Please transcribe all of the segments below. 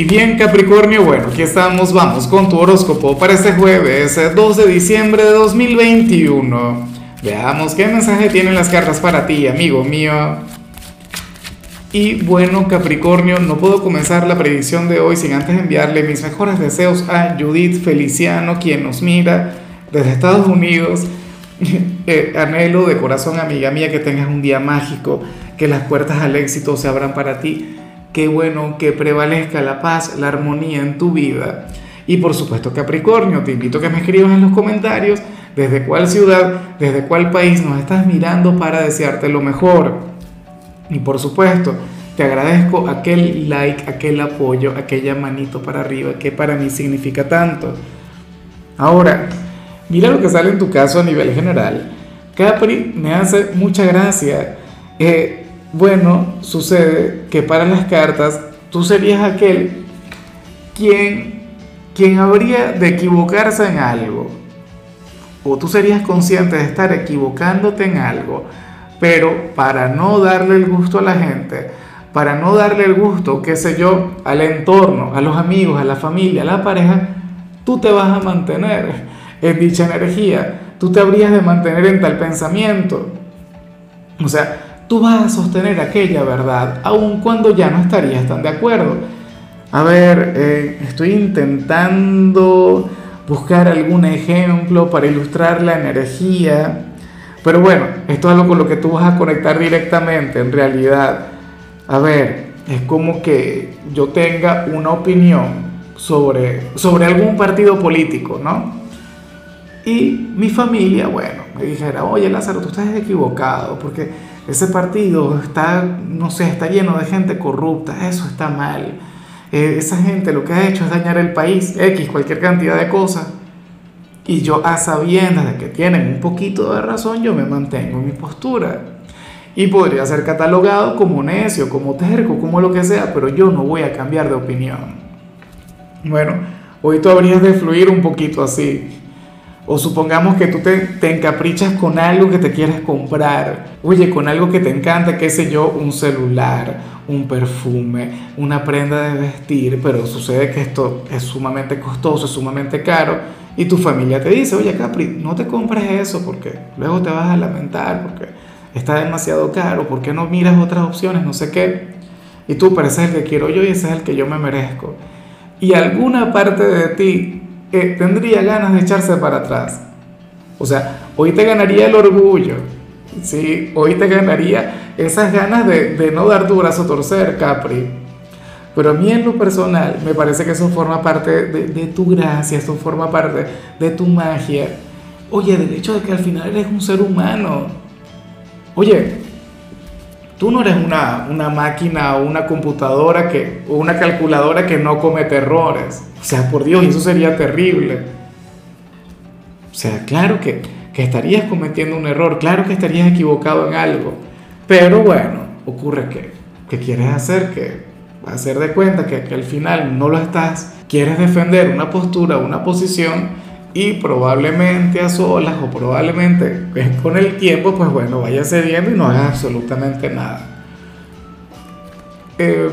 Y bien Capricornio, bueno, aquí estamos, vamos con tu horóscopo para este jueves 2 de diciembre de 2021. Veamos qué mensaje tienen las cartas para ti, amigo mío. Y bueno Capricornio, no puedo comenzar la predicción de hoy sin antes enviarle mis mejores deseos a Judith Feliciano, quien nos mira desde Estados Unidos. Eh, anhelo de corazón, amiga mía, que tengas un día mágico, que las puertas al éxito se abran para ti Qué bueno que prevalezca la paz, la armonía en tu vida. Y por supuesto Capricornio, te invito a que me escribas en los comentarios desde cuál ciudad, desde cuál país nos estás mirando para desearte lo mejor. Y por supuesto, te agradezco aquel like, aquel apoyo, aquella manito para arriba que para mí significa tanto. Ahora, mira lo que sale en tu caso a nivel general. Capri me hace mucha gracia. Eh, bueno, sucede que para las cartas tú serías aquel quien, quien habría de equivocarse en algo. O tú serías consciente de estar equivocándote en algo, pero para no darle el gusto a la gente, para no darle el gusto, qué sé yo, al entorno, a los amigos, a la familia, a la pareja, tú te vas a mantener en dicha energía, tú te habrías de mantener en tal pensamiento. O sea, tú vas a sostener aquella verdad, aun cuando ya no estarías tan de acuerdo. A ver, eh, estoy intentando buscar algún ejemplo para ilustrar la energía, pero bueno, esto es algo con lo que tú vas a conectar directamente en realidad. A ver, es como que yo tenga una opinión sobre, sobre algún partido político, ¿no? Y mi familia, bueno, me dijera, oye Lázaro, tú estás equivocado, porque ese partido está, no sé, está lleno de gente corrupta, eso está mal. Eh, esa gente lo que ha hecho es dañar el país, X, cualquier cantidad de cosas. Y yo a sabiendas de que tienen un poquito de razón, yo me mantengo en mi postura. Y podría ser catalogado como necio, como terco, como lo que sea, pero yo no voy a cambiar de opinión. Bueno, hoy tú habrías de fluir un poquito así. O supongamos que tú te, encaprichas con algo que te quieres comprar. Oye, con algo que te encanta, qué sé yo, un celular, un perfume, una prenda de vestir, pero sucede que esto es sumamente costoso, es sumamente caro. Y tu familia te dice, oye Capri, no te compres eso porque luego te vas a lamentar, porque está demasiado caro, ¿por qué no miras otras opciones? No sé qué. Y tú, pero ese es el que quiero yo y ese es el que yo me merezco. Y alguna parte de ti que tendría ganas de echarse para atrás. O sea, hoy te ganaría el orgullo, ¿sí? hoy te ganaría esas ganas de, no dar tu brazo a torcer, Capri. Pero a mí en lo personal me parece que eso forma parte de, de, tu gracia, eso forma parte de tu magia. Oye, del hecho de que al final eres un ser humano. Oye, tú no eres una, una máquina o una computadora que, o una calculadora que no comete errores. O sea, por Dios, eso sería terrible. O sea, claro que, que estarías cometiendo un error, claro que estarías equivocado en algo, pero bueno, ocurre que, que quieres hacer que hacer de cuenta que, que al final no lo estás, quieres defender una postura, una posición y probablemente a solas o probablemente con el tiempo, pues bueno, vaya cediendo y no hagas absolutamente nada. Eh,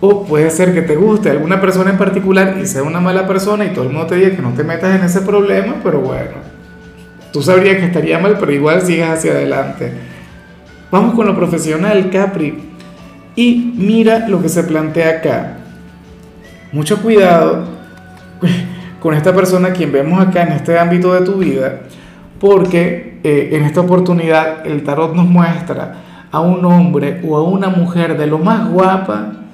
o puede ser que te guste alguna persona en particular y sea una mala persona y todo el mundo te diga que no te metas en ese problema, pero bueno, tú sabrías que estaría mal, pero igual sigas hacia adelante. Vamos con lo profesional, Capri. Y mira lo que se plantea acá. Mucho cuidado con esta persona quien vemos acá en este ámbito de tu vida, porque eh, en esta oportunidad el tarot nos muestra a un hombre o a una mujer de lo más guapa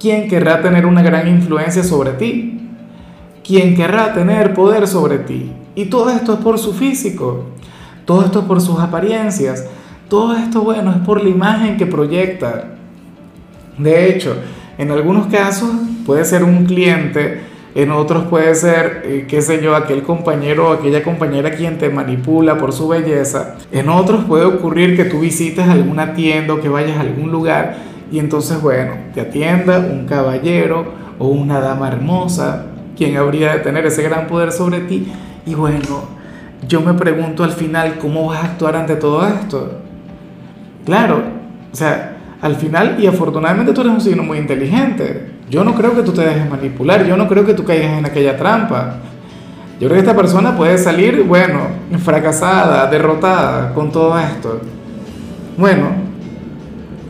¿Quién querrá tener una gran influencia sobre ti? ¿Quién querrá tener poder sobre ti? Y todo esto es por su físico, todo esto es por sus apariencias, todo esto, bueno, es por la imagen que proyecta. De hecho, en algunos casos puede ser un cliente, en otros puede ser, eh, qué sé yo, aquel compañero o aquella compañera quien te manipula por su belleza. En otros puede ocurrir que tú visites alguna tienda o que vayas a algún lugar y entonces, bueno, te atienda un caballero o una dama hermosa, quien habría de tener ese gran poder sobre ti. Y bueno, yo me pregunto al final, ¿cómo vas a actuar ante todo esto? Claro, o sea, al final, y afortunadamente tú eres un signo muy inteligente. Yo no creo que tú te dejes manipular, yo no creo que tú caigas en aquella trampa. Yo creo que esta persona puede salir, bueno, fracasada, derrotada con todo esto. Bueno,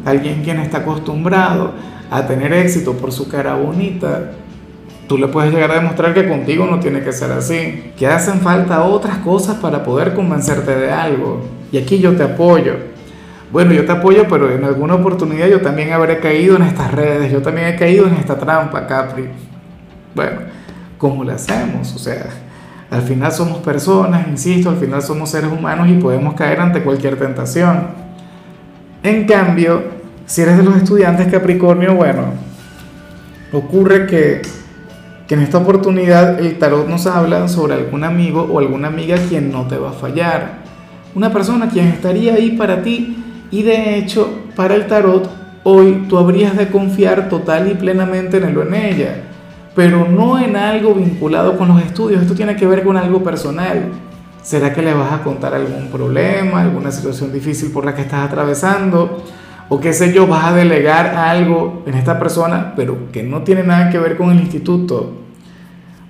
alguien quien está acostumbrado a tener éxito por su cara bonita, tú le puedes llegar a demostrar que contigo no tiene que ser así, que hacen falta otras cosas para poder convencerte de algo. Y aquí yo te apoyo. Bueno, yo te apoyo, pero en alguna oportunidad yo también habré caído en estas redes, yo también he caído en esta trampa, Capri. Bueno, ¿cómo le hacemos? O sea, al final somos personas, insisto, al final somos seres humanos y podemos caer ante cualquier tentación. En cambio, si eres de los estudiantes Capricornio, bueno, ocurre que, que en esta oportunidad el tarot nos habla sobre algún amigo o alguna amiga quien no te va a fallar. Una persona quien estaría ahí para ti y de hecho, para el tarot, hoy tú habrías de confiar total y plenamente en él o en ella, pero no en algo vinculado con los estudios, esto tiene que ver con algo personal. ¿Será que le vas a contar algún problema, alguna situación difícil por la que estás atravesando? O qué sé yo, vas a delegar algo en esta persona, pero que no tiene nada que ver con el instituto.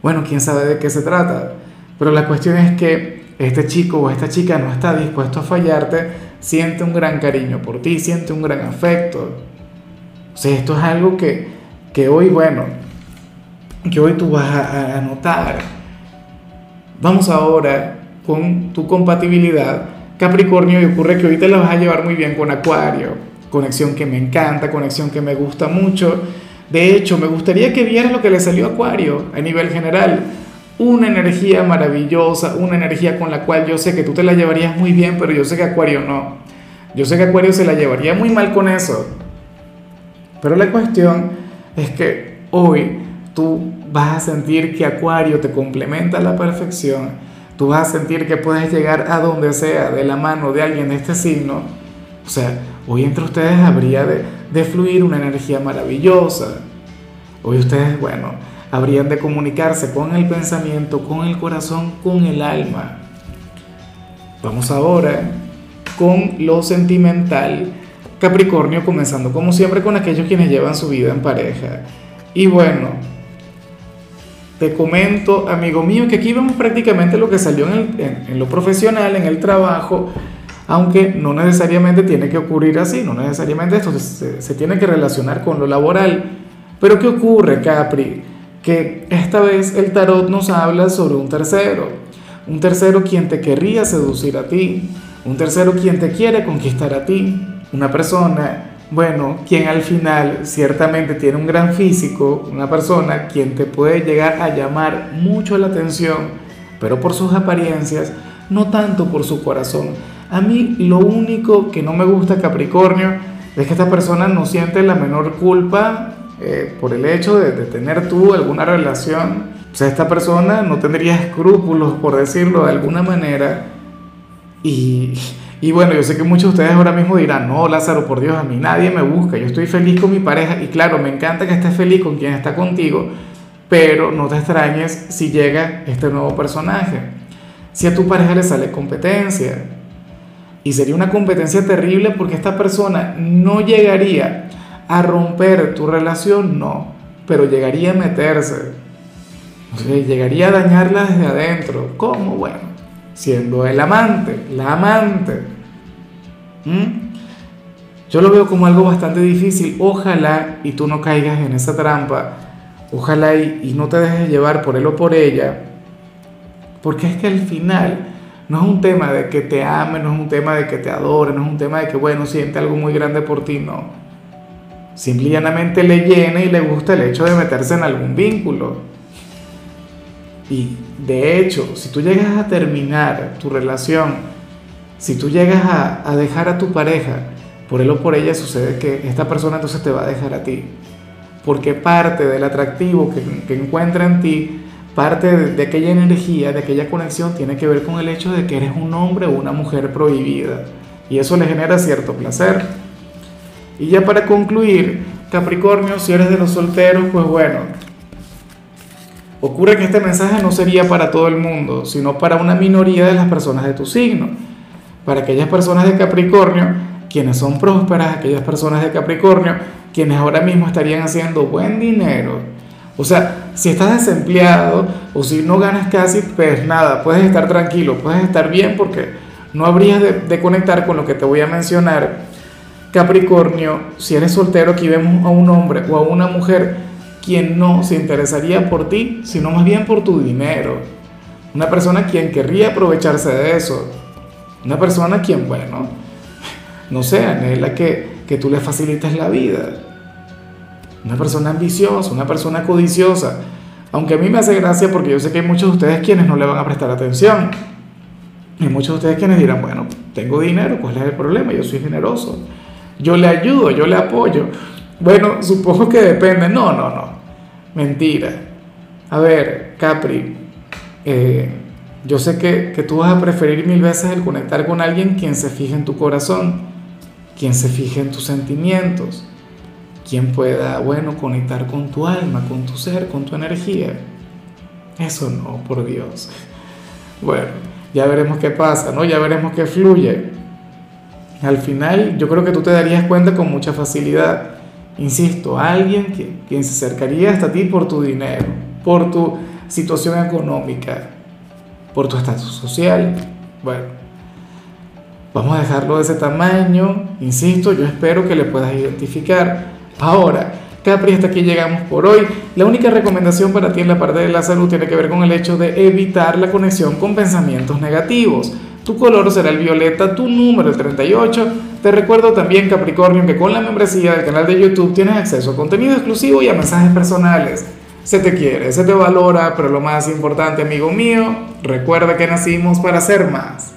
Bueno, quién sabe de qué se trata. Pero la cuestión es que este chico o esta chica no está dispuesto a fallarte siente un gran cariño por ti, siente un gran afecto. O sea, esto es algo que, que hoy, bueno, que hoy tú vas a, a notar. Vamos ahora con tu compatibilidad Capricornio y ocurre que hoy te la vas a llevar muy bien con Acuario. Conexión que me encanta, conexión que me gusta mucho. De hecho, me gustaría que vieras lo que le salió a Acuario a nivel general una energía maravillosa, una energía con la cual yo sé que tú te la llevarías muy bien, pero yo sé que Acuario no. Yo sé que Acuario se la llevaría muy mal con eso. Pero la cuestión es que hoy tú vas a sentir que Acuario te complementa a la perfección. Tú vas a sentir que puedes llegar a donde sea de la mano de alguien de este signo. O sea, hoy entre ustedes habría de, de fluir una energía maravillosa. Hoy ustedes, bueno, habrían de comunicarse con el pensamiento, con el corazón, con el alma. Vamos ahora con lo sentimental. Capricornio comenzando como siempre con aquellos quienes llevan su vida en pareja. Y bueno, te comento, amigo mío, que aquí vemos prácticamente lo que salió en, lo profesional, en el trabajo, aunque no necesariamente tiene que ocurrir así, no necesariamente esto se, se tiene que relacionar con lo laboral. Pero ¿qué ocurre, Capri? Que esta vez el tarot nos habla sobre un tercero, un tercero quien te querría seducir a ti, un tercero quien te quiere conquistar a ti, una persona, bueno, quien al final ciertamente tiene un gran físico, una persona quien te puede llegar a llamar mucho la atención, pero por sus apariencias, no tanto por su corazón. A mí lo único que no me gusta Capricornio es que esta persona no siente la menor culpa eh, por el hecho de, tener tú alguna relación, sea, esta persona no tendría escrúpulos, por decirlo de alguna manera. Y, y bueno, yo sé que muchos de ustedes ahora mismo dirán, no, Lázaro, por Dios, a mí nadie me busca, yo estoy feliz con mi pareja y claro, me encanta que estés feliz con quien está contigo, pero no te extrañes si llega este nuevo personaje. Si a tu pareja le sale competencia. Y sería una competencia terrible porque esta persona no llegaría a romper tu relación, no, pero llegaría a meterse, llegaría a dañarla desde adentro. ¿Cómo? Bueno, siendo el amante, la amante. ¿Mm? Yo lo veo como algo bastante difícil. Ojalá y tú no caigas en esa trampa. Ojalá y, y no te dejes llevar por él o por ella. Porque es que al final no es un tema de que te ame, no es un tema de que te adore, no es un tema de que, bueno, siente algo muy grande por ti, no. Simplemente le llena y le gusta el hecho de meterse en algún vínculo. Y de hecho, si tú llegas a terminar tu relación, si tú llegas a, dejar a tu pareja, por él o por ella sucede que esta persona entonces te va a dejar a ti. Porque parte del atractivo que, encuentra en ti, parte de aquella energía, de aquella conexión, tiene que ver con el hecho de que eres un hombre o una mujer prohibida. Y eso le genera cierto placer. Y ya para concluir, Capricornio, si eres de los solteros, pues bueno, ocurre que este mensaje no sería para todo el mundo, sino para una minoría de las personas de tu signo. Para aquellas personas de Capricornio quienes son prósperas, aquellas personas de Capricornio, quienes ahora mismo estarían haciendo buen dinero. O sea, si estás desempleado o si no ganas casi, pues nada, puedes estar tranquilo, puedes estar bien porque no habrías de, de conectar con lo que te voy a mencionar. Capricornio, si eres soltero, aquí vemos a un hombre o a una mujer quien no se interesaría por ti, sino más bien por tu dinero. Una persona quien querría aprovecharse de eso. Una persona quien, bueno, no sé, anhela que, que tú le facilites la vida. Una persona ambiciosa, una persona codiciosa. Aunque a mí me hace gracia porque yo sé que hay muchos de ustedes quienes no le van a prestar atención. Hay muchos de ustedes quienes dirán, bueno, tengo dinero, ¿cuál es el problema? Yo soy generoso. Yo le ayudo, yo le apoyo. Bueno, supongo que depende. No, no, no. Mentira. A ver, Capri, eh, yo sé que, que tú vas a preferir mil veces el conectar con alguien quien se fije en tu corazón, quien se fije en tus sentimientos, quien pueda, bueno, conectar con tu alma, con tu ser, con tu energía. Eso no, por Dios. Bueno, ya veremos qué pasa, ¿no? Ya veremos qué fluye. Al final, yo creo que tú te darías cuenta con mucha facilidad Insisto, alguien que, quien se acercaría hasta ti por tu dinero, por tu situación económica, por tu estatus social. Bueno, vamos a dejarlo de ese tamaño. Insisto, yo espero que le puedas identificar. Ahora, Capri, hasta aquí llegamos por hoy. La única recomendación para ti en la parte de la salud tiene que ver con el hecho de evitar la conexión con pensamientos negativos. Tu color será el violeta, tu número el 38. Te recuerdo también, Capricornio, que con la membresía del canal de YouTube tienes acceso a contenido exclusivo y a mensajes personales. Se te quiere, se te valora, pero lo más importante, amigo mío, recuerda que nacimos para ser más.